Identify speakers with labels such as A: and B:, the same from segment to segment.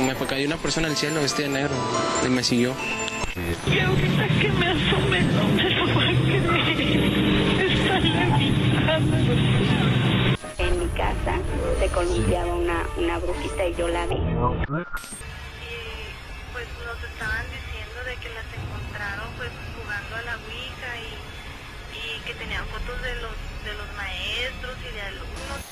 A: me cayó una persona al cielo vestida de negro y me siguió.
B: Y ahorita que me asome no me lo va a creer. Está en
C: En mi casa se columpiaba una, una brujita y yo la vi.
D: Y pues nos estaban diciendo de que las encontraron pues jugando a la Ouija y, y que tenían fotos de los, de los maestros y de alumnos.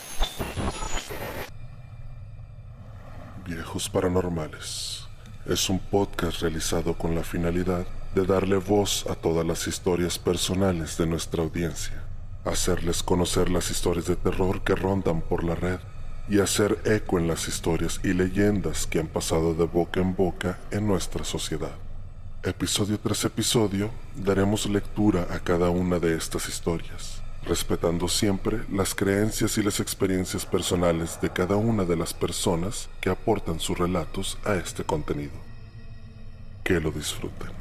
E: Paranormales es un podcast realizado con la finalidad de darle voz a todas las historias personales de nuestra audiencia, hacerles conocer las historias de terror que rondan por la red y hacer eco en las historias y leyendas que han pasado de boca en boca en nuestra sociedad. Episodio tras episodio daremos lectura a cada una de estas historias, respetando siempre las creencias y las experiencias personales de cada una de las personas que aportan sus relatos a este contenido. Que lo disfruten.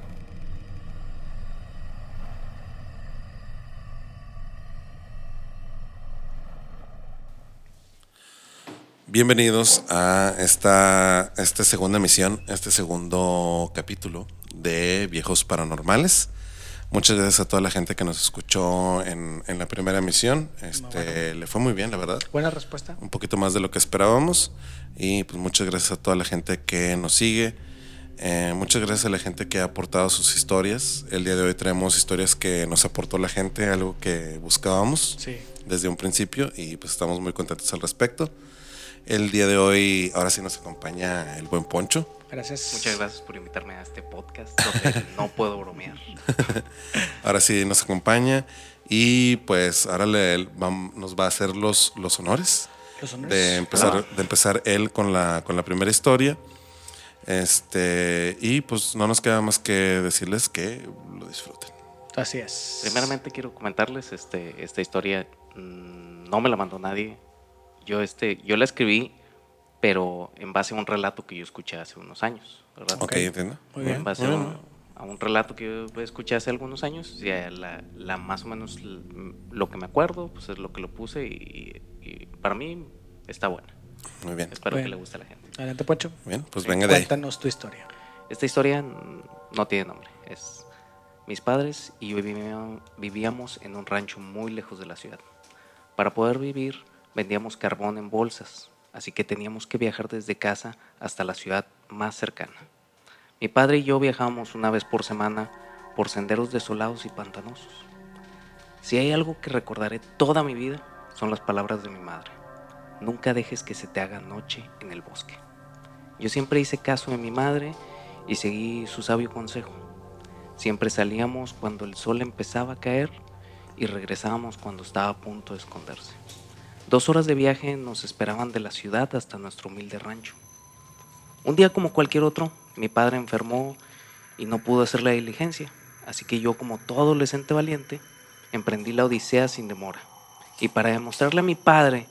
F: Bienvenidos a esta, esta segunda emisión, este segundo capítulo de Viejos Paranormales. Muchas gracias a toda la gente que nos escuchó en, en la primera emisión. Este, Le fue muy bien, la verdad.
G: Buena respuesta.
F: Un poquito más de lo que esperábamos. Y pues muchas gracias a toda la gente que nos sigue. Eh, muchas gracias a la gente que ha aportado sus historias. El día de hoy traemos historias que nos aportó la gente, algo que buscábamos
G: Sí.
F: desde un principio y pues estamos muy contentos al respecto. El día de hoy, ahora sí nos acompaña el buen Poncho.
G: Gracias.
H: Muchas gracias por invitarme a este podcast donde no puedo bromear.
F: Ahora sí nos acompaña y pues ahora le, vam- nos va a hacer los, los honores
G: Los honores.
F: de empezar, de empezar él con la, con la primera historia. Este, y pues no nos queda más que decirles que lo disfruten.
G: Así es.
H: Primeramente quiero comentarles este, esta historia. mm, No me la mandó nadie. Yo, este, yo la escribí, pero en base a un relato que yo escuché hace unos años. ¿verdad?
F: Ok, entiendo.
G: Muy
H: En
G: bien.
H: base a un,
F: bien.
H: a un relato que yo escuché hace algunos años, ya la, la más o menos lo que me acuerdo, pues es lo que lo puse y, y para mí está buena.
F: Muy bien.
H: Espero que
G: Bueno.
H: le guste a la gente.
G: Adelante, Poncho.
F: Muy bien, pues venga de ahí.
G: Cuéntanos tu historia.
H: Esta historia no tiene nombre. Es mis padres y yo vivíamos en un rancho muy lejos de la ciudad. Para poder vivir vendíamos carbón en bolsas, así que teníamos que viajar desde casa hasta la ciudad más cercana. Mi padre y yo viajábamos una vez por semana por senderos desolados y pantanosos. Si hay algo que recordaré toda mi vida, son las palabras de mi madre. Nunca dejes que se te haga noche en el bosque. Yo siempre hice caso de mi madre y seguí su sabio consejo. Siempre salíamos cuando el sol empezaba a caer y regresábamos cuando estaba a punto de esconderse. Dos horas de viaje nos esperaban de la ciudad hasta nuestro humilde rancho. Un día como cualquier otro, mi padre enfermó y no pudo hacer la diligencia, así que yo como todo adolescente valiente, emprendí la odisea sin demora. Y para demostrarle a mi padre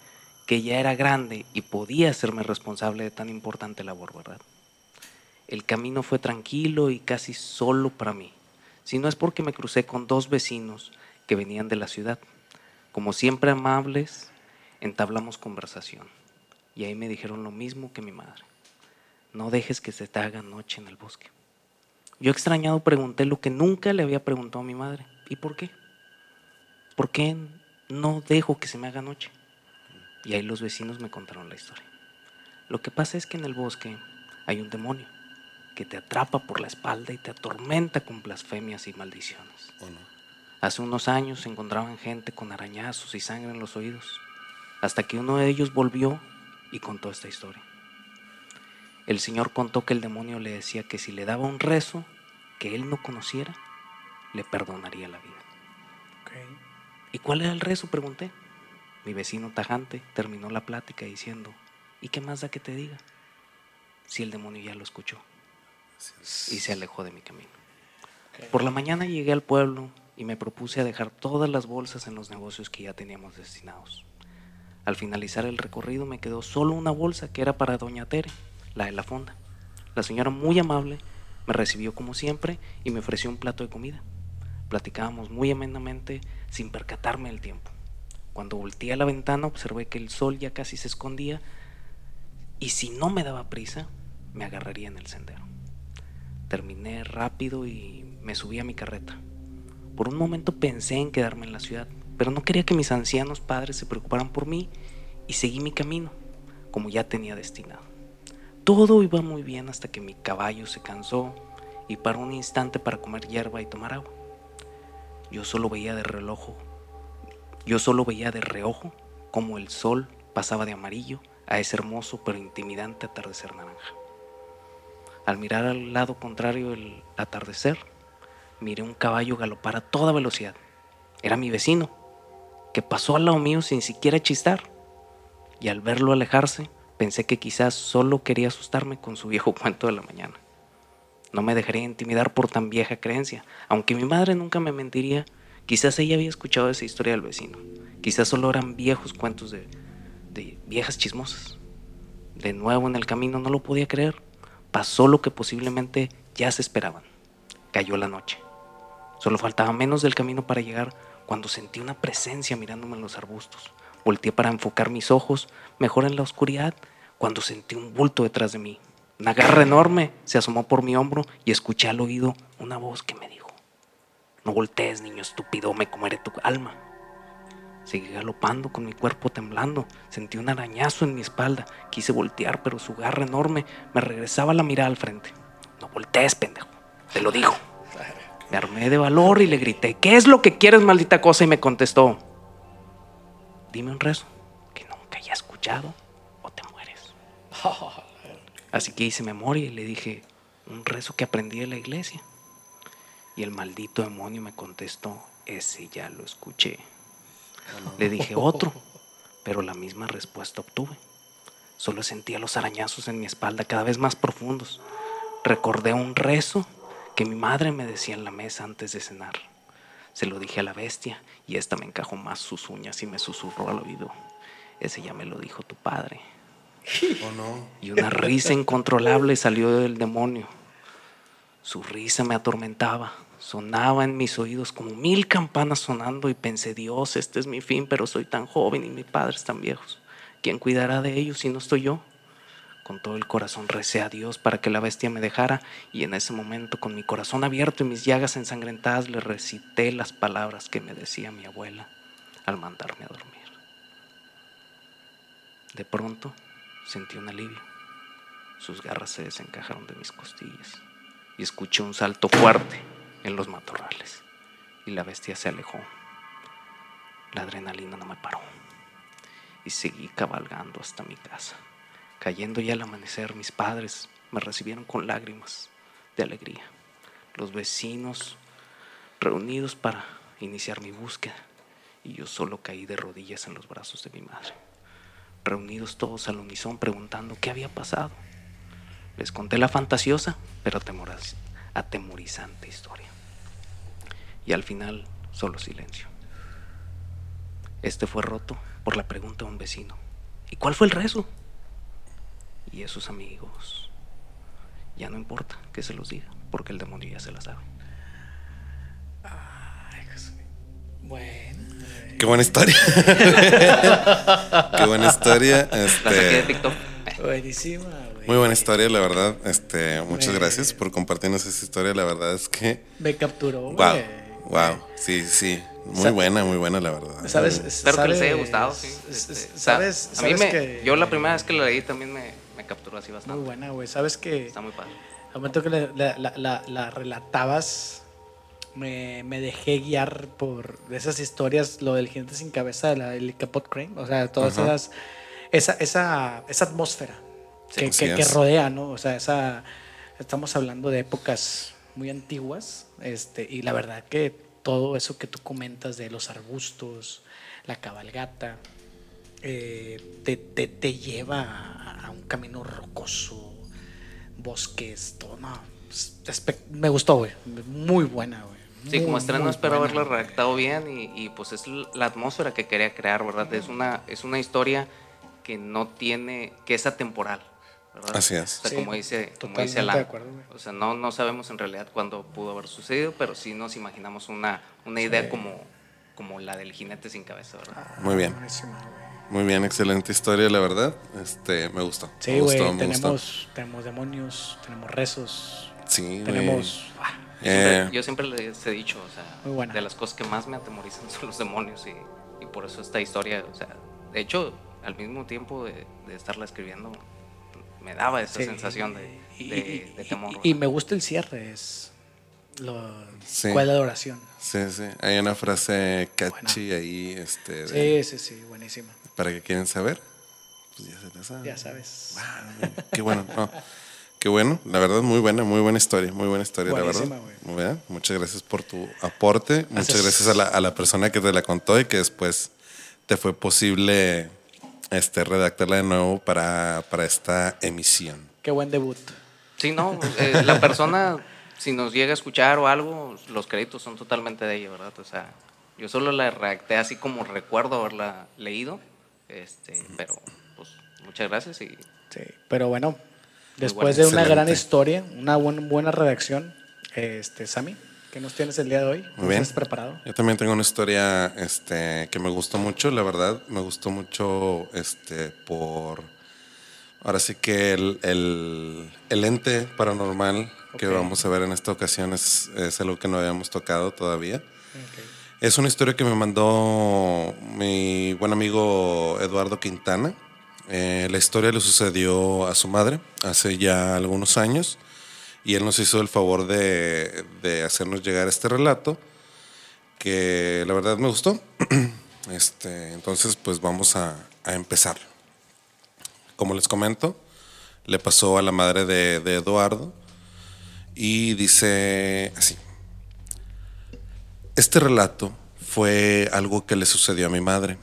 H: que ya era grande y podía hacerme responsable de tan importante labor, ¿verdad? El camino fue tranquilo y casi solo para mí, si no es porque me crucé con dos vecinos que venían de la ciudad. Como siempre amables, entablamos conversación y ahí me dijeron lo mismo que mi madre. No dejes que se te haga noche en el bosque. Yo extrañado pregunté lo que nunca le había preguntado a mi madre. ¿Y por qué? ¿Por qué no dejo que se me haga noche? Y ahí los vecinos me contaron la historia. Lo que pasa es que en el bosque hay un demonio que te atrapa por la espalda y te atormenta con blasfemias y maldiciones.
F: ¿O no?
H: Hace unos años se encontraban gente con arañazos y sangre en los oídos, hasta que uno de ellos volvió y contó esta historia. El Señor contó que el demonio le decía que si le daba un rezo que él no conociera, le perdonaría la vida. ¿Y cuál era el rezo? Pregunté. Mi vecino tajante terminó la plática diciendo, ¿y qué más da que te diga? Si el demonio ya lo escuchó y se alejó de mi camino. Por la mañana llegué al pueblo y me propuse a dejar todas las bolsas en los negocios que ya teníamos destinados. Al finalizar el recorrido me quedó solo una bolsa que era para doña Tere, la de la fonda. La señora muy amable me recibió como siempre y me ofreció un plato de comida. Platicábamos muy amenamente sin percatarme del tiempo. Cuando volteé a la ventana observé que el sol ya casi se escondía y si no me daba prisa, me agarraría en el sendero. Terminé rápido y me subí a mi carreta. Por un momento pensé en quedarme en la ciudad, pero no quería que mis ancianos padres se preocuparan por mí y seguí mi camino, como ya tenía destinado. Todo iba muy bien hasta que mi caballo se cansó y paró un instante para comer hierba y tomar agua. Yo solo veía de relojo, yo solo veía de reojo como el sol pasaba de amarillo a ese hermoso pero intimidante atardecer naranja. Al mirar al lado contrario el atardecer, miré un caballo galopar a toda velocidad. Era mi vecino, pasó al lado mío sin siquiera chistar. Y al verlo alejarse, pensé que quizás solo quería asustarme con su viejo cuento de la mañana. No me dejaría intimidar por tan vieja creencia, aunque mi madre nunca me mentiría. Quizás ella había escuchado esa historia del vecino. Quizás solo eran viejos cuentos de, de viejas chismosas. De nuevo en el camino no lo podía creer. Pasó lo que posiblemente ya se esperaban. Cayó la noche. Solo faltaba menos del camino para llegar cuando sentí una presencia mirándome en los arbustos. Volteé para enfocar mis ojos, mejor en la oscuridad, cuando sentí un bulto detrás de mí. Una garra enorme se asomó por mi hombro y escuché al oído una voz que me dijo, no voltees, niño estúpido, me comeré tu alma. Seguí galopando con mi cuerpo temblando. Sentí un arañazo en mi espalda. Quise voltear, pero su garra enorme me regresaba la mirada al frente. No voltees, pendejo. Te lo digo. Me armé de valor y le grité, ¿qué es lo que quieres, maldita cosa? Y me contestó, dime un rezo que nunca haya escuchado o te mueres. Así que hice memoria y le dije, un rezo que aprendí de la iglesia. Y el maldito demonio me contestó, ese ya lo escuché. Le dije otro, pero la misma respuesta obtuve. Solo sentía los arañazos en mi espalda cada vez más profundos. Recordé un rezo que mi madre me decía en la mesa antes de cenar. Se lo dije a la bestia y esta me encajó más sus uñas y me susurró al oído. Ese ya me lo dijo tu padre.
F: ¿O no?
H: Y una risa incontrolable salió del demonio. Su risa me atormentaba. Sonaba en mis oídos como mil campanas sonando y pensé, Dios, este es mi fin, pero soy tan joven y mis padres tan viejos. ¿Quién cuidará de ellos si no estoy yo? Con todo el corazón recé a Dios para que la bestia me dejara y en ese momento con mi corazón abierto y mis llagas ensangrentadas le recité las palabras que me decía mi abuela al mandarme a dormir. De pronto sentí un alivio. Sus garras se desencajaron de mis costillas y escuché un salto fuerte en los matorrales y la bestia se alejó. La adrenalina no me paró y seguí cabalgando hasta mi casa. Cayendo ya el amanecer, mis padres me recibieron con lágrimas de alegría. Los vecinos reunidos para iniciar mi búsqueda y yo solo caí de rodillas en los brazos de mi madre. Reunidos todos al unisón preguntando qué había pasado. Les conté la fantasiosa pero atemoriz- atemorizante historia. Y al final solo silencio. Este fue roto por la pregunta de un vecino. ¿Y cuál fue el rezo? Y esos amigos, ya no importa que se los diga, porque el demonio ya se la sabe.
G: Bueno.
F: Qué buena historia. Qué buena historia.
H: La saqué de
F: Este,
H: TikTok.
G: Buenísima, güey.
F: muy buena historia, la verdad. Este, muchas
G: Güey.
F: gracias por compartirnos esa historia. La verdad es que,
G: Me capturó, güey.
F: wow, wow, sí, sí, muy
G: Sa-
F: buena, muy buena, la verdad.
G: ¿Sabes?
H: Espero que les haya
G: sabes-
H: gustado, sí. Este,
G: ¿Sabes?
H: a mí
G: sabes
H: me,
G: que-
H: yo la primera vez que la leí también me, me capturó así
G: Muy
H: bastante.
G: buena, güey. ¿Sabes que
H: Está muy padre.
G: al momento que la, la- la- la- la relatabas, me, me dejé guiar por esas historias, lo del jinete sin cabeza, la, el Capot Crane, o sea, todas
F: Ajá.
G: esas, esa, esa, esa atmósfera que, que- que
F: es.
G: rodea, ¿no? O sea, esa, estamos hablando de épocas muy antiguas, este, y la verdad que todo eso que tú comentas de los arbustos, la cabalgata, eh, te, te- te lleva a, un camino rocoso, bosques, todo. No, es- espe- me gustó, güey. Muy buena, güey.
H: Sí, como estreno espero
G: buena,
H: haberla
G: güey.
H: redactado bien y, y, pues es la atmósfera que quería crear, ¿verdad? Es una, es una historia que no tiene, que es atemporal, ¿verdad?
F: Así es.
H: O sea,
G: Sí,
H: como dice, como dice Alan.
G: acuerdo,
H: o sea, no, no sabemos en realidad cuándo pudo haber sucedido, pero sí nos imaginamos una, una idea como, como la del jinete sin cabeza, ¿verdad?
F: Muy bien.
G: Buenísima, güey.
F: Muy bien, excelente historia, la verdad. Este, me gustó.
G: Sí, güey,
F: gustó.
G: tenemos, tenemos demonios, tenemos rezos,
F: Sí,
G: tenemos... ah,
H: Yo siempre,
F: Eh,
H: yo siempre les he dicho, o sea,
G: Muy buena.
H: de las cosas que más me atemorizan son los demonios y, y por eso esta historia, o sea, de hecho, al mismo tiempo de, de estarla escribiendo, me daba esa
G: sí,
H: sensación de, de-
G: y-
H: de temor.
G: Y, me gusta el cierre, es... Lo,
F: Sí.
G: ¿Cuál es la oración?
F: Sí, sí. Hay una frase catchy ahí, este, de-
G: Sí, sí, sí, buenísima.
F: Para que quieren saber. Pues ya se la saben.
G: Ya sabes.
F: Wow, qué bueno, no. Qué bueno, la verdad, muy buena, muy buena historia, muy buena historia, la
G: Buenísima,
F: verdad.
G: güey.
F: Muy bien. Muchas gracias por tu aporte, muchas
G: Gracias.
F: gracias a la, a la persona que te la contó y que después te fue posible este, redactarla de nuevo para, para esta emisión.
G: Qué buen debut.
H: Sí, no, eh, la persona, si nos llega a escuchar o algo, los créditos son totalmente de ella, ¿verdad? O sea, yo solo la redacté así como recuerdo haberla leído, este, pero pues muchas gracias y
G: Sí, pero bueno, después de una gran historia, una buen- buena redacción, este, Sammy, ¿qué nos tienes el día de hoy? ¿Nos
F: bien.
G: ¿Estás preparado?
F: Yo también tengo una historia este, que me gustó mucho, la verdad. Me gustó mucho este, por. Ahora sí que el, el- el ente paranormal que
G: Ok.
F: vamos a ver en esta ocasión es, es algo que no habíamos tocado todavía. Es una historia que me mandó mi buen amigo Eduardo Quintana. Eh, la historia le sucedió a su madre hace ya algunos años y él nos hizo el favor de, de hacernos llegar este relato que la verdad me gustó. Este, entonces, pues vamos a, a empezar. Como les comento, le pasó a la madre de, de Eduardo y dice así. Este relato fue algo que le sucedió a mi madre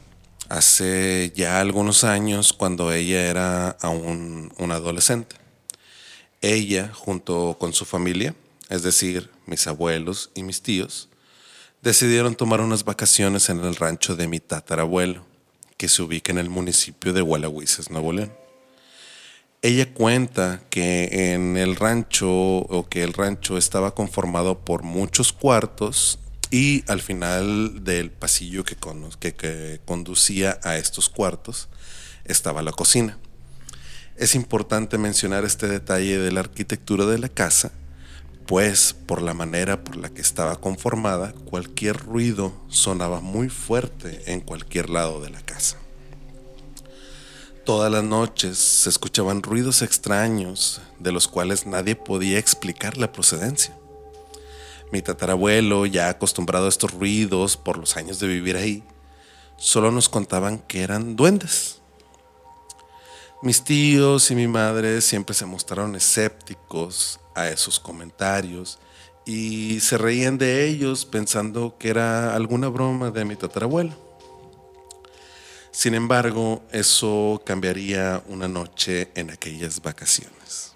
F: hace ya algunos años cuando ella era aún una adolescente. Ella, junto con su familia, es decir, mis abuelos y mis tíos, decidieron tomar unas vacaciones en el rancho de mi tatarabuelo, que se ubica en el municipio de Hualahuises, Nuevo León. Ella cuenta que en el rancho o que el rancho estaba conformado por muchos cuartos y al final del pasillo que, conducía a estos cuartos estaba la cocina. Es importante mencionar este detalle de la arquitectura de la casa, pues por la manera por la que estaba conformada, cualquier ruido sonaba muy fuerte en cualquier lado de la casa. Todas las noches se escuchaban ruidos extraños de los cuales nadie podía explicar la procedencia. Mi tatarabuelo, ya acostumbrado a estos ruidos por los años de vivir ahí, solo nos contaban que eran duendes. Mis tíos y mi madre siempre se mostraron escépticos a esos comentarios y se reían de ellos pensando que era alguna broma de mi tatarabuelo. Sin embargo, eso cambiaría una noche en aquellas vacaciones.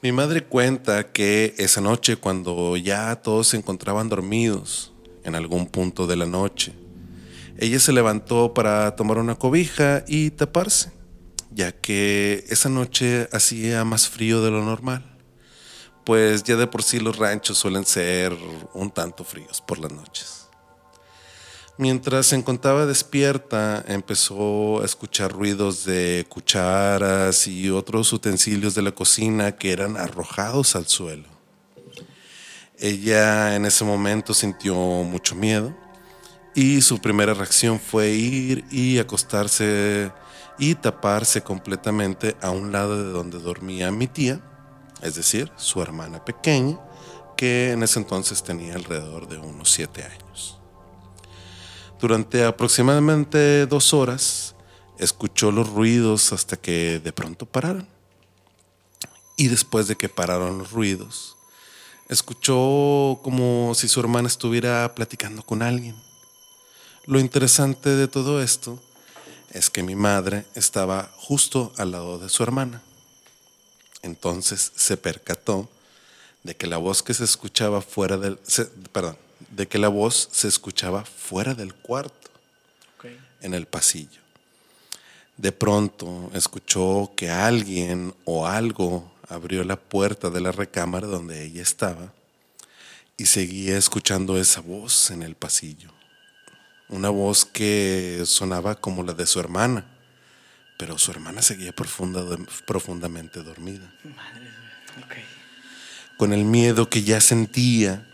F: Mi madre cuenta que esa noche, cuando ya todos se encontraban dormidos en algún punto de la noche, ella se levantó para tomar una cobija y taparse, ya que esa noche hacía más frío de lo normal, pues ya de por sí los ranchos suelen ser un tanto fríos por las noches. Mientras se encontraba despierta, empezó a escuchar ruidos de cucharas y otros utensilios de la cocina que eran arrojados al suelo. Ella en ese momento sintió mucho miedo y su primera reacción fue ir y acostarse y taparse completamente a un lado de donde dormía mi tía, es decir, su hermana pequeña, que en ese entonces tenía alrededor de unos siete años. Durante aproximadamente dos horas escuchó los ruidos hasta que de pronto pararon. Y después de que pararon los ruidos, escuchó como si su hermana estuviera platicando con alguien. Lo interesante de todo esto es que mi madre estaba justo al lado de su hermana. Entonces se percató de que la voz que se escuchaba fuera del, perdón, de que la voz se escuchaba fuera del cuarto, en el pasillo. De pronto escuchó que alguien o algo abrió la puerta de la recámara donde ella estaba y seguía escuchando esa voz en el pasillo. una voz que sonaba como la de su hermana, pero su hermana seguía profunda, profundamente dormida.
G: Madre, güey. Ok.
F: Con el miedo que ya sentía,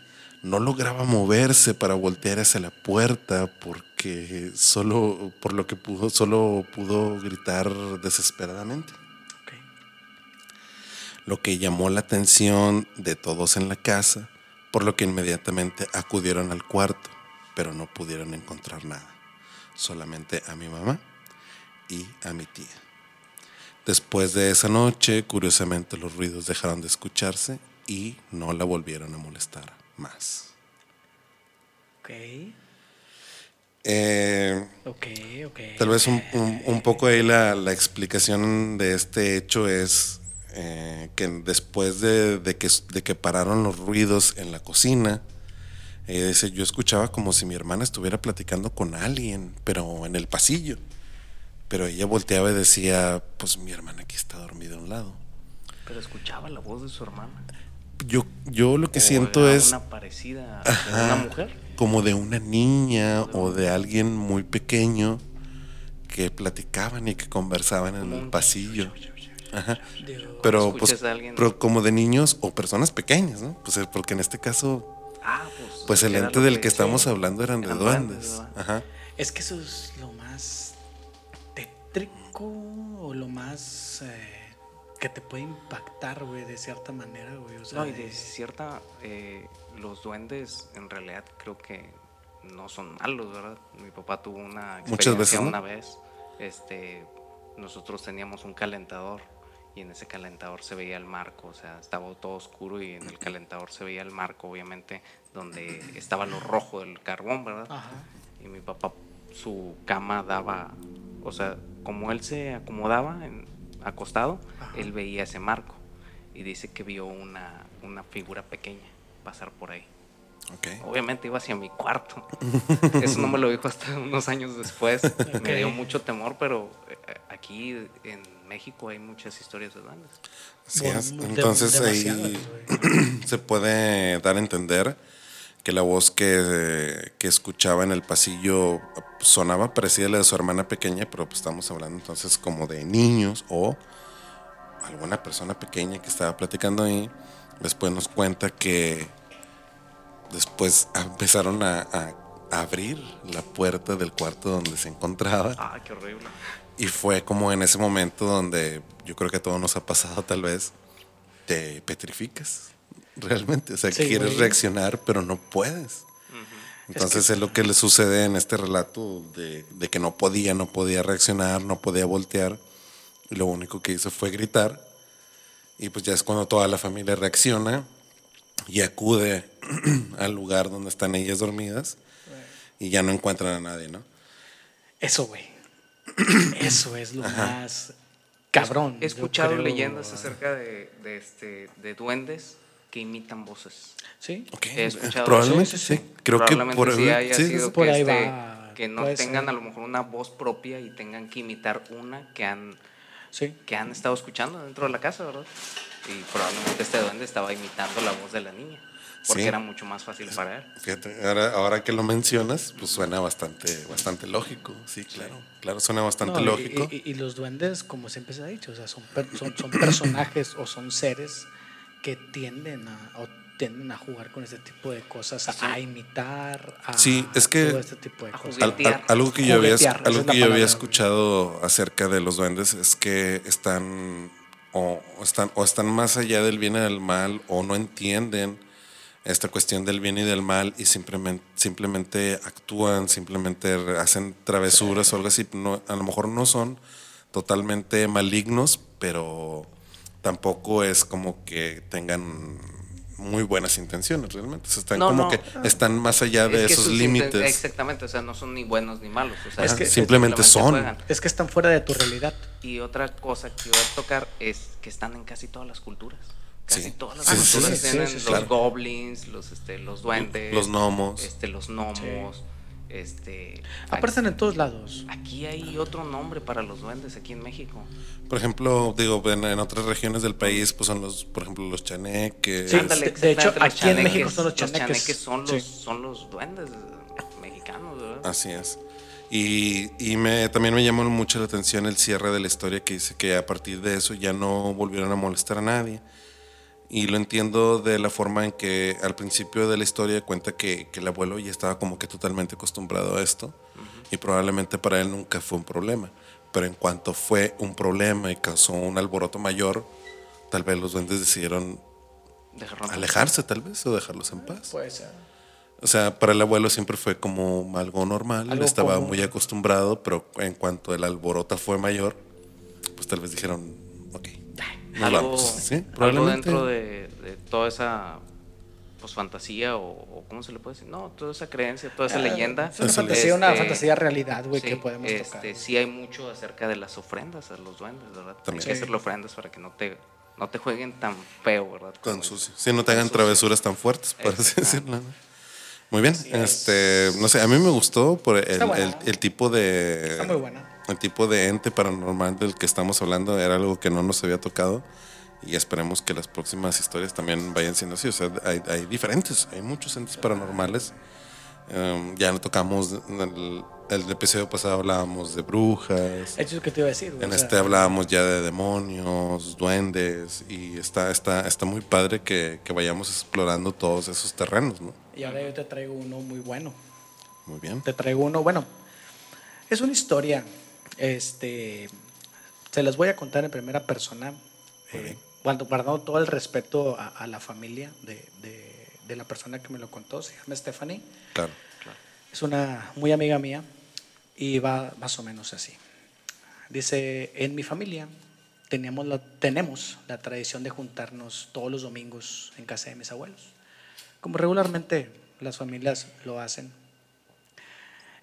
F: no lograba moverse para voltear hacia la puerta porque solo por lo que pudo solo pudo gritar desesperadamente. Lo que llamó la atención de todos en la casa, por lo que inmediatamente acudieron al cuarto, pero no pudieron encontrar nada. Solamente a mi mamá y a mi tía. Después de esa noche, curiosamente los ruidos dejaron de escucharse y no la volvieron a molestar más.
G: Ok.
F: Eh,
G: Ok, ok.
F: Tal vez un, un- un poco ahí la, la explicación de este hecho es eh, que después de, de que, de que pararon los ruidos en la cocina, ella dice, yo escuchaba como si mi hermana estuviera platicando con alguien, pero en el pasillo. Pero ella volteaba y decía, pues mi hermana aquí está dormida a un lado.
H: Pero escuchaba la voz de su hermana.
F: Yo, yo lo que
H: O
F: siento es
H: una parecida
F: Ajá.
H: de una mujer.
F: como de una niña o de alguien muy pequeño que platicaban y que conversaban en el pasillo. Ajá. Pero, pues,
H: a
F: pero como de niños o personas pequeñas, ¿no? Pues eh, porque en este caso,
H: Ah, pues.
F: pues el ente del que estamos hablando eran de
H: Eran
F: duendes.
H: ¿verdad?
F: Ajá.
G: Es que eso es lo más tétrico o lo más eh, que te puede impactar, güey, de cierta manera, güey. O sea,
H: No, y
G: de-
H: de cierta, eh, los duendes en realidad creo que no son malos, ¿verdad? Mi papá tuvo una
F: Muchas
H: experiencia
F: veces, ¿no?
H: una vez. Este, nosotros teníamos un calentador y en ese calentador se veía el marco, o sea, estaba todo oscuro y en el calentador se veía el marco, obviamente, donde estaba lo rojo del carbón, ¿verdad?
G: Ajá.
H: Y mi papá, su cama daba, o sea, como él se acomodaba en- acostado,
G: Ajá.
H: él veía ese marco y dice que vio una, una figura pequeña pasar por ahí.
F: Ok.
H: Obviamente iba hacia mi cuarto. Eso no me lo dijo hasta unos años después. Me dio mucho temor, pero eh, aquí en México hay muchas historias de duendes.
F: Así
G: Bueno,
F: es.
G: de-
F: Entonces ahí se puede dar a entender que la voz que, que escuchaba en el pasillo sonaba parecida a la de su hermana pequeña, pero pues estamos hablando entonces como de niños o alguna persona pequeña que estaba platicando ahí. Después nos cuenta que después empezaron a, a- a abrir la puerta del cuarto donde se encontraba.
H: Ah, qué horrible.
F: Y fue como en ese momento donde yo creo que a todos nos ha pasado tal vez, te petrificas realmente. O sea,
G: Sí,
F: quieres
G: güey.
F: reaccionar, pero no puedes. Entonces es, lo que le sucede en este relato de, de que no podía, no podía reaccionar, no podía voltear. Y lo único que hizo fue gritar. Y pues ya es cuando toda la familia reacciona y acude al lugar donde están ellas dormidas y ya no encuentran a nadie, ¿no?
G: Eso, güey. Eso es lo más cabrón.
H: He escuchado
G: creo.
H: leyendas acerca de, de, este, de duendes que imitan voces.
G: Sí.
F: Ok,
H: He escuchado
F: Probablemente
H: eso.
F: sí. Creo que
H: Probablemente
F: por
H: sí
F: ahí,
H: haya
F: sí,
H: sido
G: por
H: que,
G: ahí
H: este,
G: va,
H: que no
G: puede
H: tengan
G: ser.
H: a lo mejor una voz propia y tengan que imitar una que han,
G: Sí.
H: que han estado escuchando dentro de la casa, ¿verdad? Y probablemente este duende estaba imitando la voz de la niña, porque
F: Sí.
H: era mucho más fácil para él.
F: Fíjate, ahora, ahora que lo mencionas, pues suena bastante, bastante lógico. Sí, claro. Claro, suena bastante
G: No,
F: lógico.
G: Y, y- y los duendes, como siempre se ha dicho, o sea, son, son, son personajes o son seres que tienden a, o tienden a jugar con este tipo de cosas, a, a imitar, a
F: Sí, es que-
G: todo este tipo de cosas.
F: Al- al- algo que yo había, algo que yo había escuchado acerca de los duendes es que están o, o están o están más allá del bien y del mal o no entienden esta cuestión del bien y del mal y simplemente simplemente actúan, simplemente hacen travesuras o algo así. No, a lo mejor no son totalmente malignos, pero tampoco es como que tengan muy buenas intenciones realmente. O sea, están
H: No,
F: como
H: no.
F: que están más allá de
H: Es
F: esos límites.
H: Exactamente, o sea, no son ni buenos ni malos. O sea,
G: Es que-
F: Simplemente son.
H: juegan.
G: Es que están fuera de tu realidad.
H: Y otra cosa que voy a tocar es que están en casi todas las culturas. Casi
F: Sí.
H: todas las
F: Sí,
H: culturas
G: sí,
H: tienen
G: sí, sí,
H: los
F: claro.
H: goblins, los, este, los duendes,
F: Los gnomos.
H: este, los gnomos, este.
G: Aparecen en todos lados.
H: Aquí hay otro nombre para los duendes aquí en México.
F: Por ejemplo, digo, en, en otras regiones del país, pues son los, por ejemplo, los chaneques.
G: Sí,
H: Ándale,
G: de- hecho, aquí en México son los
H: Los
G: chaneques.
H: chaneques son
G: Sí.
H: los, son los duendes mexicanos, ¿verdad?
F: Así es. Y, y me, también me llamó mucho la atención el cierre de la historia que dice que a partir de eso ya no volvieron a molestar a nadie. Y lo entiendo de la forma en que al principio de la historia cuenta que, que el abuelo ya estaba como que totalmente acostumbrado a esto y probablemente para él nunca fue un problema. Pero en cuanto fue un problema y causó un alboroto mayor, tal vez los duendes decidieron
H: Dejarlo
F: alejarse tal vez o dejarlos en paz.
G: Puede ser.
F: O sea, para el abuelo siempre fue como algo normal,
G: Algo
F: estaba
G: común.
F: muy acostumbrado, pero en cuanto el alboroto fue mayor, pues tal vez dijeron, ok,
H: algo,
F: vamos. ¿Sí?
H: algo dentro de, de toda esa pues fantasía o, o cómo se le puede decir no toda esa creencia toda esa
G: Ah,
H: leyenda
G: Es una fantasía, una
H: este,
G: fantasía realidad, güey,
H: sí,
G: que podemos
H: este,
G: tocar.
H: sí hay mucho acerca de las ofrendas a los duendes verdad
F: También.
H: hay que
G: Sí.
H: hacerle ofrendas para que no te no te jueguen tan feo verdad
F: Tan sucio. Si no te hagan
H: sucio.
F: travesuras tan fuertes, por así
H: Exacto.
F: decirlo. ¿no? Muy bien.
G: Así es.
F: Este, no sé, a mí me gustó por el- el tipo de.
G: Está muy buena.
F: El tipo de ente paranormal del que estamos hablando era algo que no nos había tocado. Y esperemos que las próximas historias también vayan siendo así. O sea, hay, hay diferentes, hay muchos entes paranormales. Um, ya no tocamos, en el, el episodio pasado hablábamos de brujas.
G: Eso es que te iba a decir.
F: En
G: sea,
F: este hablábamos ya de demonios, duendes, y está, está, está muy padre que, que vayamos explorando todos esos terrenos, ¿no?
G: Y ahora yo te traigo uno muy bueno.
F: Muy bien.
G: Te traigo uno, bueno, es una historia, este, se las voy a contar en primera persona, eh, cuando guardando todo el respeto a, a la familia de, de- de la persona que me lo contó, se llama Stephanie,
F: Claro.
G: es una muy amiga mía y va más o menos así. Dice, en mi familia teníamos la, tenemos la tradición de juntarnos todos los domingos en casa de mis abuelos, como regularmente las familias lo hacen.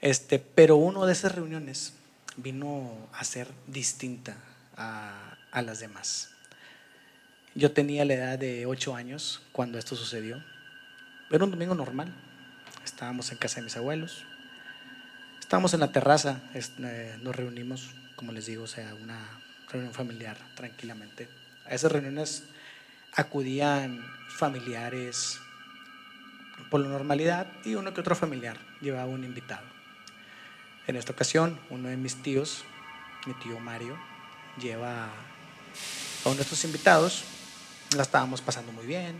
G: Este, pero uno de esas reuniones vino a ser distinta a, las demás. Yo tenía la edad de 8 años cuando esto sucedió. Era un domingo normal. Estábamos en casa de mis abuelos. Estábamos en la terraza. eh, nos reunimos, como les digo, o sea, una reunión familiar tranquilamente. A esas reuniones acudían familiares por la normalidad y uno que otro familiar llevaba un invitado. En esta ocasión, uno de mis tíos, mi tío Mario, lleva a uno de estos invitados. La estábamos pasando muy bien,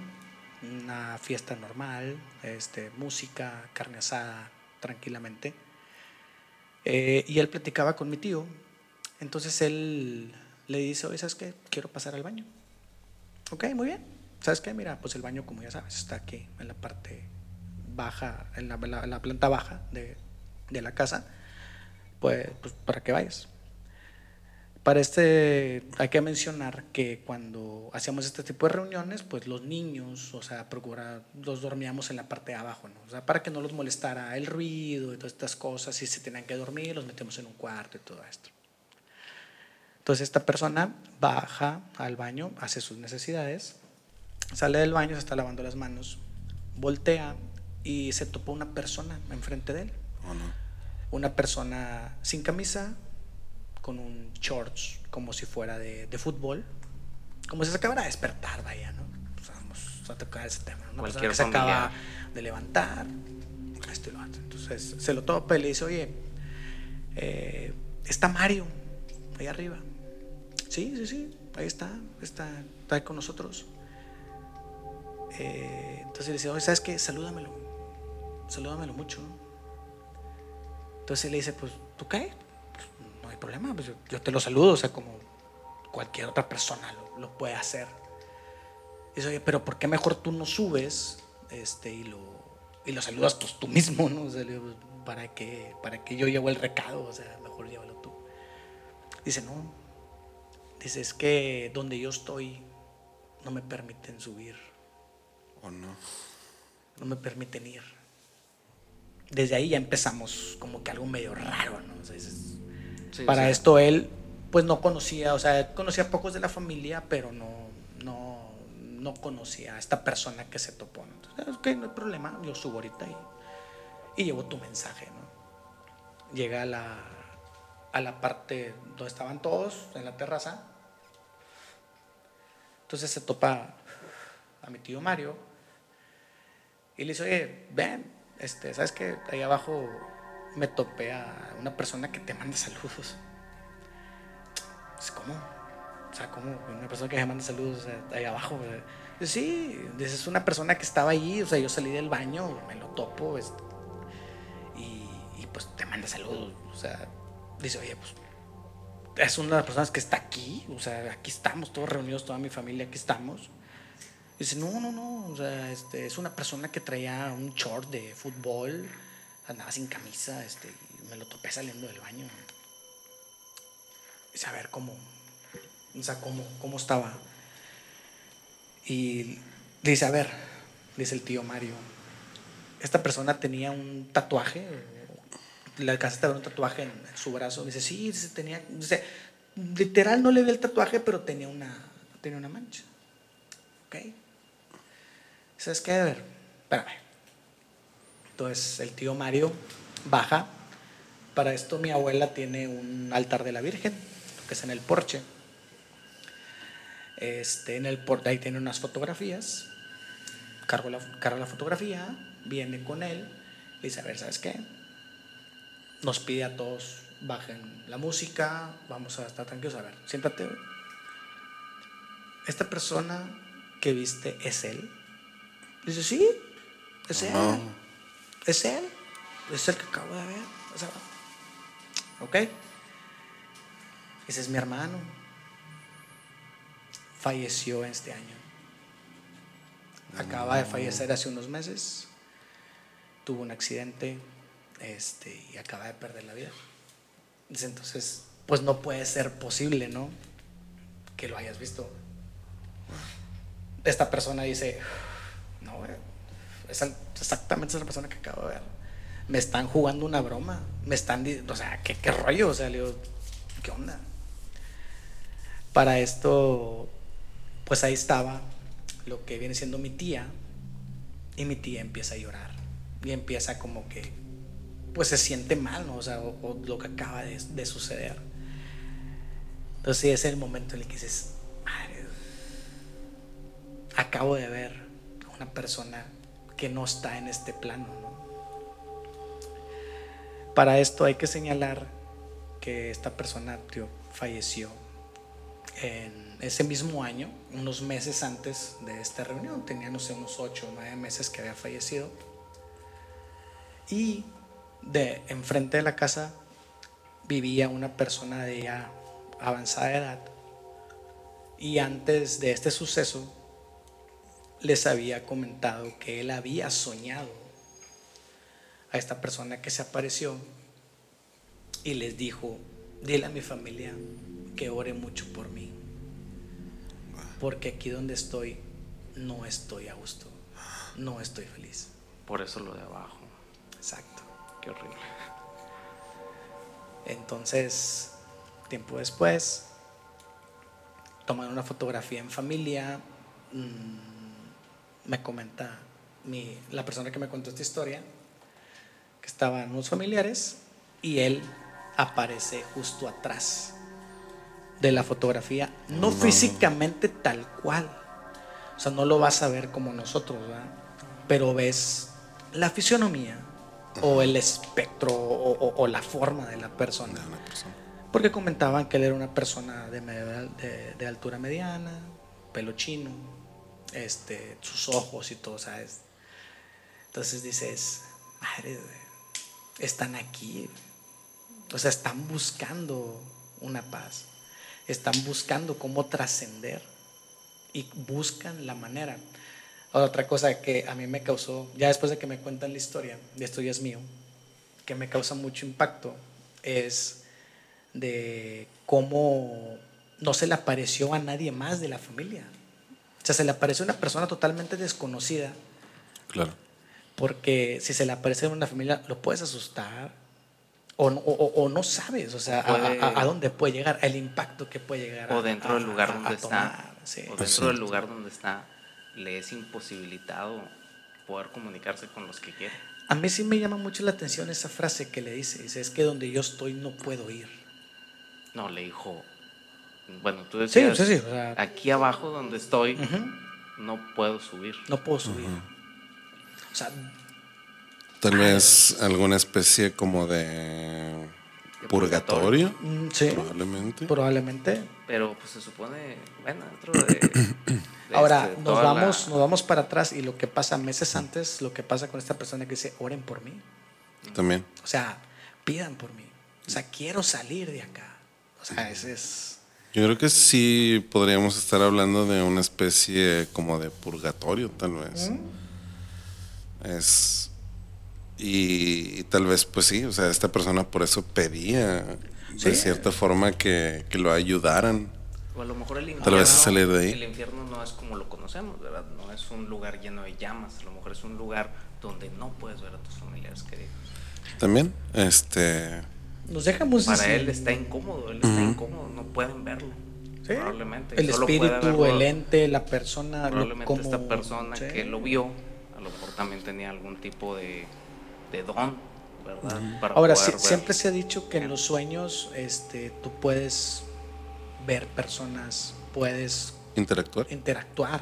G: una fiesta normal, este, música, carne asada, tranquilamente. Eh, y él platicaba con mi tío. Entonces él le dice, oye, ¿sabes qué? Quiero pasar al baño. Ok, muy bien. ¿Sabes qué? Mira, pues el baño, como ya sabes, está aquí en la parte baja, en la, la- la planta baja de la casa. Pues, pues para que vayas. Para este, hay que mencionar que cuando hacíamos este tipo de reuniones, pues los niños, o sea, procura, los dormíamos en la parte de abajo, ¿no? O sea, para que no los molestara el ruido y todas estas cosas, si se tenían que dormir, los metemos en un cuarto y todo esto. Entonces esta persona baja al baño, hace sus necesidades, sale del baño, se está lavando las manos, voltea y se topa una persona enfrente de él.
F: ¿O no?
G: Una persona sin camisa, con un shorts como si fuera de, de fútbol, como si se acabara de despertar, vaya, ¿no? Pues vamos a tocar ese tema. Una persona
H: Cualquier
G: que se acaba de levantar, esto y lo otro. Entonces se lo topa y le dice, oye, eh, está Mario ahí arriba. Sí, sí, sí, ahí está, está, está ahí con nosotros. Eh, entonces le dice, oye, ¿sabes qué? Salúdamelo, salúdamelo mucho. Entonces le dice, pues, ¿tú qué? Pues, no hay problema, pues yo, te lo saludo, o sea, como cualquier otra persona lo, lo puede hacer. Dice, oye, pero ¿por qué mejor tú no subes este, y, lo, y lo saludas pues, tú mismo, ¿no? O sea, le digo, pues, ¿para qué, ¿para qué yo llevo el recado? O sea, mejor llévalo tú. Dice, no. Dice, es que donde yo estoy no me permiten subir,
F: ¿O no?
G: no me permiten ir. Desde ahí ya empezamos como que algo medio raro, ¿no? O sea, dices,
H: Sí,
G: para
H: sí.
G: esto él pues no conocía, o sea, conocía pocos de la familia, pero no, no, no conocía a esta persona que se topó. ¿no? Entonces, ok, no hay problema, yo subo ahorita y, y llevo tu mensaje, ¿no? Llega a la, a la parte donde estaban todos, en la terraza. Entonces se topa a mi tío Mario y le dice, oye, ven, este, ¿sabes qué? Ahí abajo me topé a una persona que te manda saludos. Es como, o sea, como una persona que me manda saludos ahí abajo. o sea, Sí, es una persona que estaba ahí, o sea, yo salí del baño, me lo topo, y, y, pues te manda saludos, o sea, dice, oye, pues es una de las personas que está aquí, o sea, aquí estamos todos reunidos, toda mi familia, aquí estamos. Dice, no, no, no, o sea, este, es una persona que traía un short de fútbol, andaba sin camisa, este, y me lo topé saliendo del baño. Dice, a ver cómo, o sea, cómo, cómo estaba. Y dice, a ver, dice el tío Mario, esta persona tenía un tatuaje, le alcanzaste a ver un tatuaje en, su brazo. Dice, sí, dice, tenía, dice, literal no le vi el tatuaje, pero tenía una, tenía una mancha. ¿Ok? ¿Sabes qué? A ver, espérame. Entonces el tío Mario baja. Para esto mi abuela tiene un altar de la Virgen, que es en el porche. Este, en el porche ahí tiene unas fotografías. Cargo la, carga la fotografía, viene con él, le dice, a ver, ¿sabes qué? Nos pide a todos, bajen la música, vamos a estar tranquilos. A ver, siéntate. Esta persona que viste es él. Dice, sí, es él.
F: No.
G: Es él. Es el que acabo de ver. O sea, ¿ok? Ese es mi hermano. Falleció este año. Acaba de fallecer hace unos meses. Tuvo un accidente este, y acaba de perder la vida. Dice, entonces, pues no puede ser posible, ¿no? Que lo hayas visto. Esta persona dice, no, es exactamente esa persona que acabo de ver. Me están jugando una broma. Me están, o sea, ¿qué, qué rollo? O sea, le digo, ¿qué onda? Para esto, pues ahí estaba lo que viene siendo mi tía. Y mi tía empieza a llorar. Y empieza como que, pues se siente mal, ¿no? O sea, o, lo que acaba de, de suceder. Entonces ese es el momento en el que dices, madre, acabo de ver una persona que no está en este plano. ¿no? Para esto hay que señalar que esta persona tío, falleció en ese mismo año, unos meses antes de esta reunión. Tenía, no sé, unos 8 o 9 meses que había fallecido. Y de enfrente de la casa vivía una persona de ya avanzada edad. Y antes de este suceso, les había comentado que él había soñado a esta persona que se apareció y les dijo, dile a mi familia que ore mucho por mí, porque aquí donde estoy no estoy a gusto, no estoy feliz.
H: Por eso lo de abajo.
G: Exacto.
H: Qué horrible.
G: Entonces, tiempo después, toman una fotografía en familia. mm, me comenta mi- la persona que me contó esta historia que estaban unos familiares y él aparece justo atrás de la fotografía, no físicamente tal cual. O sea, no lo vas a ver como nosotros, ¿verdad? Pero ves la fisionomía o el espectro o, o- o la forma de la persona. Porque comentaban que él era una persona de, de altura mediana, pelo chino, este, sus ojos y todo, ¿sabes? Entonces dices, madre, están aquí. O sea, están buscando una paz. Están buscando cómo trascender. Y buscan la manera. Otra cosa que a mí me causó, ya después de que me cuentan la historia, de esto ya es mío, que me causa mucho impacto, es de cómo no se le apareció a nadie más de la familia. O sea, se le apareció a una persona totalmente desconocida,
F: Claro.
G: porque si se le aparece a una familia, lo puedes asustar o no, o- o- no sabes, o sea, a-
H: Puede-
G: a, a dónde puede llegar, el impacto que puede llegar. a-
H: O dentro
G: a-
H: del lugar
G: a-
H: donde
G: a
H: está.
G: tomar, sí.
H: O
F: Pues
H: dentro
F: sí.
H: del lugar donde está, le es imposibilitado poder comunicarse con los que quiere.
G: A mí sí me llama mucho la atención esa frase que le dice, dice, es que donde yo estoy no puedo ir.
H: No, le dijo. Bueno, tú
G: Sí,
H: decías.
G: sí, sí, o sea-
H: aquí abajo donde estoy,
G: Ujú.
H: no puedo subir.
G: No puedo subir. O sea,
F: Tal vez alguna especie como de purgatorio,
G: Mm, Sí,
F: probablemente.
G: probablemente.
H: Pero pues se supone, bueno, dentro de... de
G: Ahora,
H: este,
G: nos
H: toda la-
G: vamos, nos vamos para atrás y lo que pasa meses antes, lo que pasa con esta persona que dice, oren por mí.
F: También.
G: O sea, pidan por mí. O sea, quiero salir de acá. O sea, ese es...
F: Yo creo que sí podríamos estar hablando de una especie como de purgatorio, tal vez. Es. Y, y tal vez, pues sí, o sea, esta persona por eso pedía de cierta forma que, que lo ayudaran.
H: O a lo mejor el infierno,
F: Tal vez salir de ahí.
H: El infierno no es como lo conocemos, ¿verdad? No es un lugar lleno de llamas. A lo mejor es un lugar donde no puedes ver a tus familiares queridos.
F: También, este.
G: Nos deja muy
H: Para él está incómodo, él está incómodo, no pueden verlo.
G: Sí.
H: Probablemente.
G: El
H: solo
G: espíritu,
H: verlo-
G: el ente, la persona, lo-
H: Probablemente
G: como...
H: esta persona
G: sí.
H: que lo vio, a lo mejor también tenía algún tipo de, de don, ¿verdad? Para
G: Ahora,
H: poder
G: sí-
H: ver.
G: siempre se ha dicho que en los sueños este, tú puedes ver personas, puedes
F: Interactuar.
G: interactuar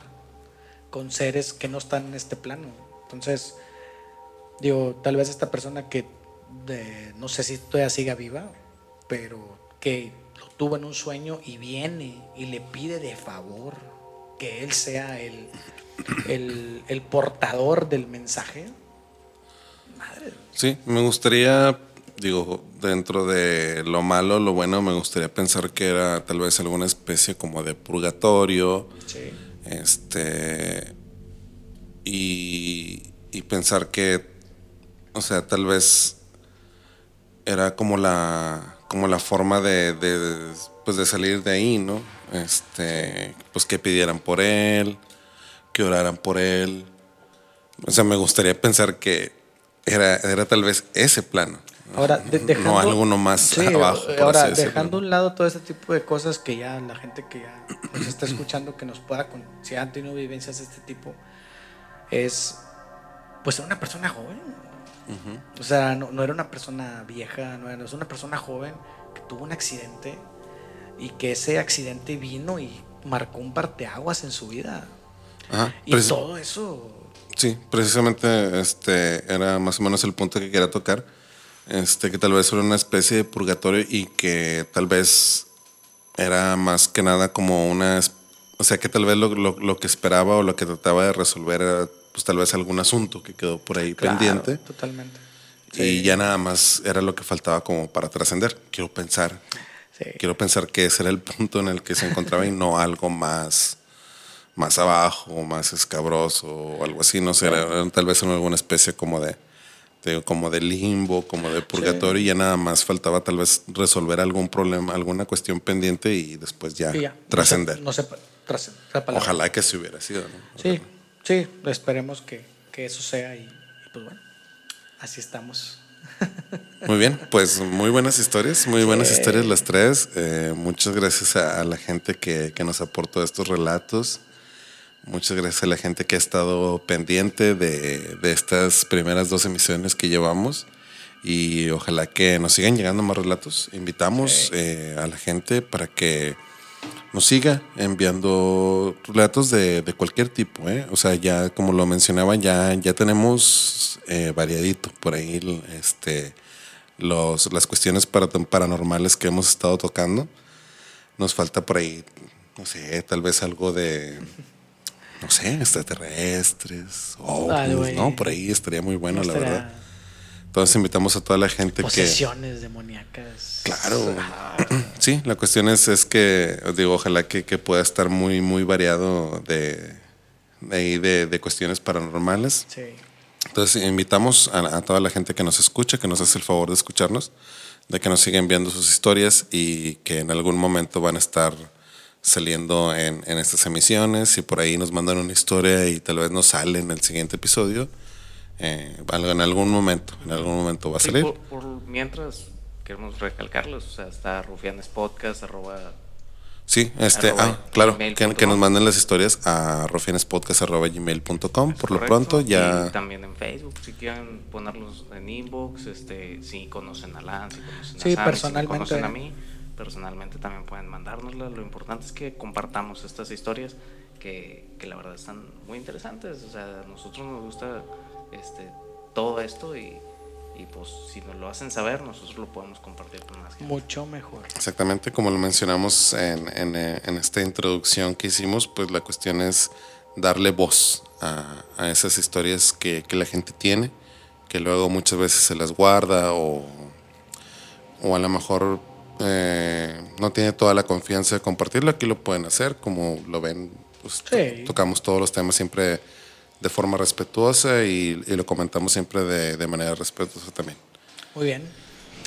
G: con seres que no están en este plano. Entonces, digo, tal vez esta persona que de- no sé si todavía siga viva, pero que lo tuvo en un sueño y viene y le pide de favor que él sea el, el, el portador del mensaje. Madre,
F: Sí, me gustaría, digo, dentro de lo malo, lo bueno, me gustaría pensar que era tal vez alguna especie como de purgatorio.
G: sí.
F: Este. Y, y pensar que, o sea, tal vez era como la, como la forma de, de, pues de salir de ahí, ¿no? Este, pues que pidieran por él, que oraran por él. O sea, me gustaría pensar que era, era tal vez ese plano.
G: Ahora, de- dejando,
F: no alguno más
G: Sí,
F: abajo.
G: Ahora,
F: decirlo.
G: dejando a un lado todo este tipo de cosas que ya la gente que ya nos está escuchando, que nos pueda, con, si han tenido vivencias de este tipo, es, pues, una persona joven. O sea, no, no era una persona vieja, no era, es una persona joven que tuvo un accidente y que ese accidente vino y marcó un parteaguas en su vida.
F: Ajá,
G: Y todo eso,
F: Sí, precisamente este era más o menos el punto que quería tocar. Este, que tal vez era una especie de purgatorio y que tal vez era más que nada como una. O sea, que tal vez lo, lo- lo que esperaba o lo que trataba de resolver era, pues tal vez algún asunto que quedó por ahí
G: claro,
F: pendiente.
G: Totalmente.
F: Y ya nada más era lo que faltaba como para trascender. Quiero pensar.
G: Sí.
F: Quiero pensar que ese era el punto en el que se encontraba y no algo más, más abajo, más escabroso o algo así. No sé, era- tal vez en alguna especie como de, de- como de limbo, como de purgatorio y ya nada más faltaba tal vez resolver algún problema, alguna cuestión pendiente y después ya, trascender.
G: No.
F: Ojalá que se hubiera sido. ¿no?
G: Sí, sí, esperemos que, que eso sea y, y pues bueno, así estamos.
F: Muy bien, pues muy buenas historias, muy buenas historias las tres. Eh, muchas gracias a, a la gente que, que nos aportó estos relatos. Muchas gracias a la gente que ha estado pendiente de, de estas primeras dos emisiones que llevamos. Y ojalá que nos sigan llegando más relatos. Invitamos eh, a la gente para que nos siga enviando relatos de, de cualquier tipo, ¿eh? O sea, ya como lo mencionaba, ya, ya tenemos eh, variadito por ahí este, los, las cuestiones para- paranormales que hemos estado tocando. Nos falta por ahí, no sé, tal vez algo de, no sé, extraterrestres, ovnis. ¿no? Por ahí estaría muy bueno, la verdad. Entonces invitamos a toda la gente que...
G: Posesiones demoníacas.
F: Claro.
G: Ah,
F: Sí, la cuestión es, es que, digo, ojalá que, que pueda estar muy, muy variado de, de, de, de cuestiones paranormales.
G: sí.
F: Entonces, invitamos a, a toda la gente que nos escucha, que nos hace el favor de escucharnos, de que nos siga enviando sus historias y que en algún momento van a estar saliendo en, en estas emisiones. Y por ahí nos mandan una historia y tal vez nos sale en el siguiente episodio. Eh, en algún momento, en algún momento va a
H: Sí,
F: salir.
H: por, por mientras queremos recalcarlos, o sea, está Rufianes Podcast, arroba
F: Sí, este,
H: Arroba
F: ah, claro, que, nos manden las historias a rofinespodcast.gmail.com por lo pronto,
H: Y
F: ya...
H: también en Facebook, si quieren ponerlos en inbox, este, si conocen a Lan, si conocen a
G: Sí,
H: Sam,
G: personalmente.
H: si conocen a mí, personalmente también pueden mandárnoslas. Lo importante es que compartamos estas historias que, que la verdad están muy interesantes. O sea, a nosotros nos gusta este, todo esto y, y pues si nos lo hacen saber, nosotros lo podemos compartir con más gente.
G: Mucho mejor.
F: Exactamente, como lo mencionamos en, en, eh, en esta introducción que hicimos, pues la cuestión es darle voz a, a esas historias que, que la gente tiene, que luego muchas veces se las guarda o, o a lo mejor eh, no tiene toda la confianza de compartirlo. Aquí lo pueden hacer, como lo ven, pues,
G: Sí.
F: tocamos todos los temas siempre de forma respetuosa y, y lo comentamos siempre de, de manera respetuosa también.
G: Muy bien.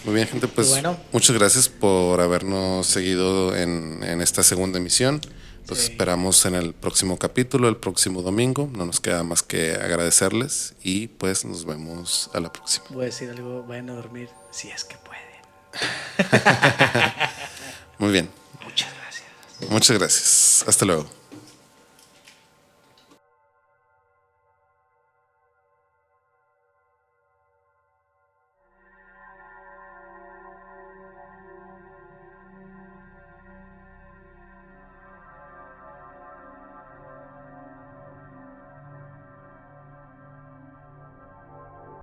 F: Muy bien, gente, pues
G: Bueno.
F: muchas gracias por habernos seguido en, en esta segunda emisión. Los
G: Sí.
F: esperamos en el próximo capítulo, el próximo domingo. No nos queda más que agradecerles y pues nos vemos a la próxima.
G: Voy a decir algo, vayan a dormir si es que pueden.
F: Muy bien.
H: Muchas gracias.
F: Muchas gracias. Hasta luego.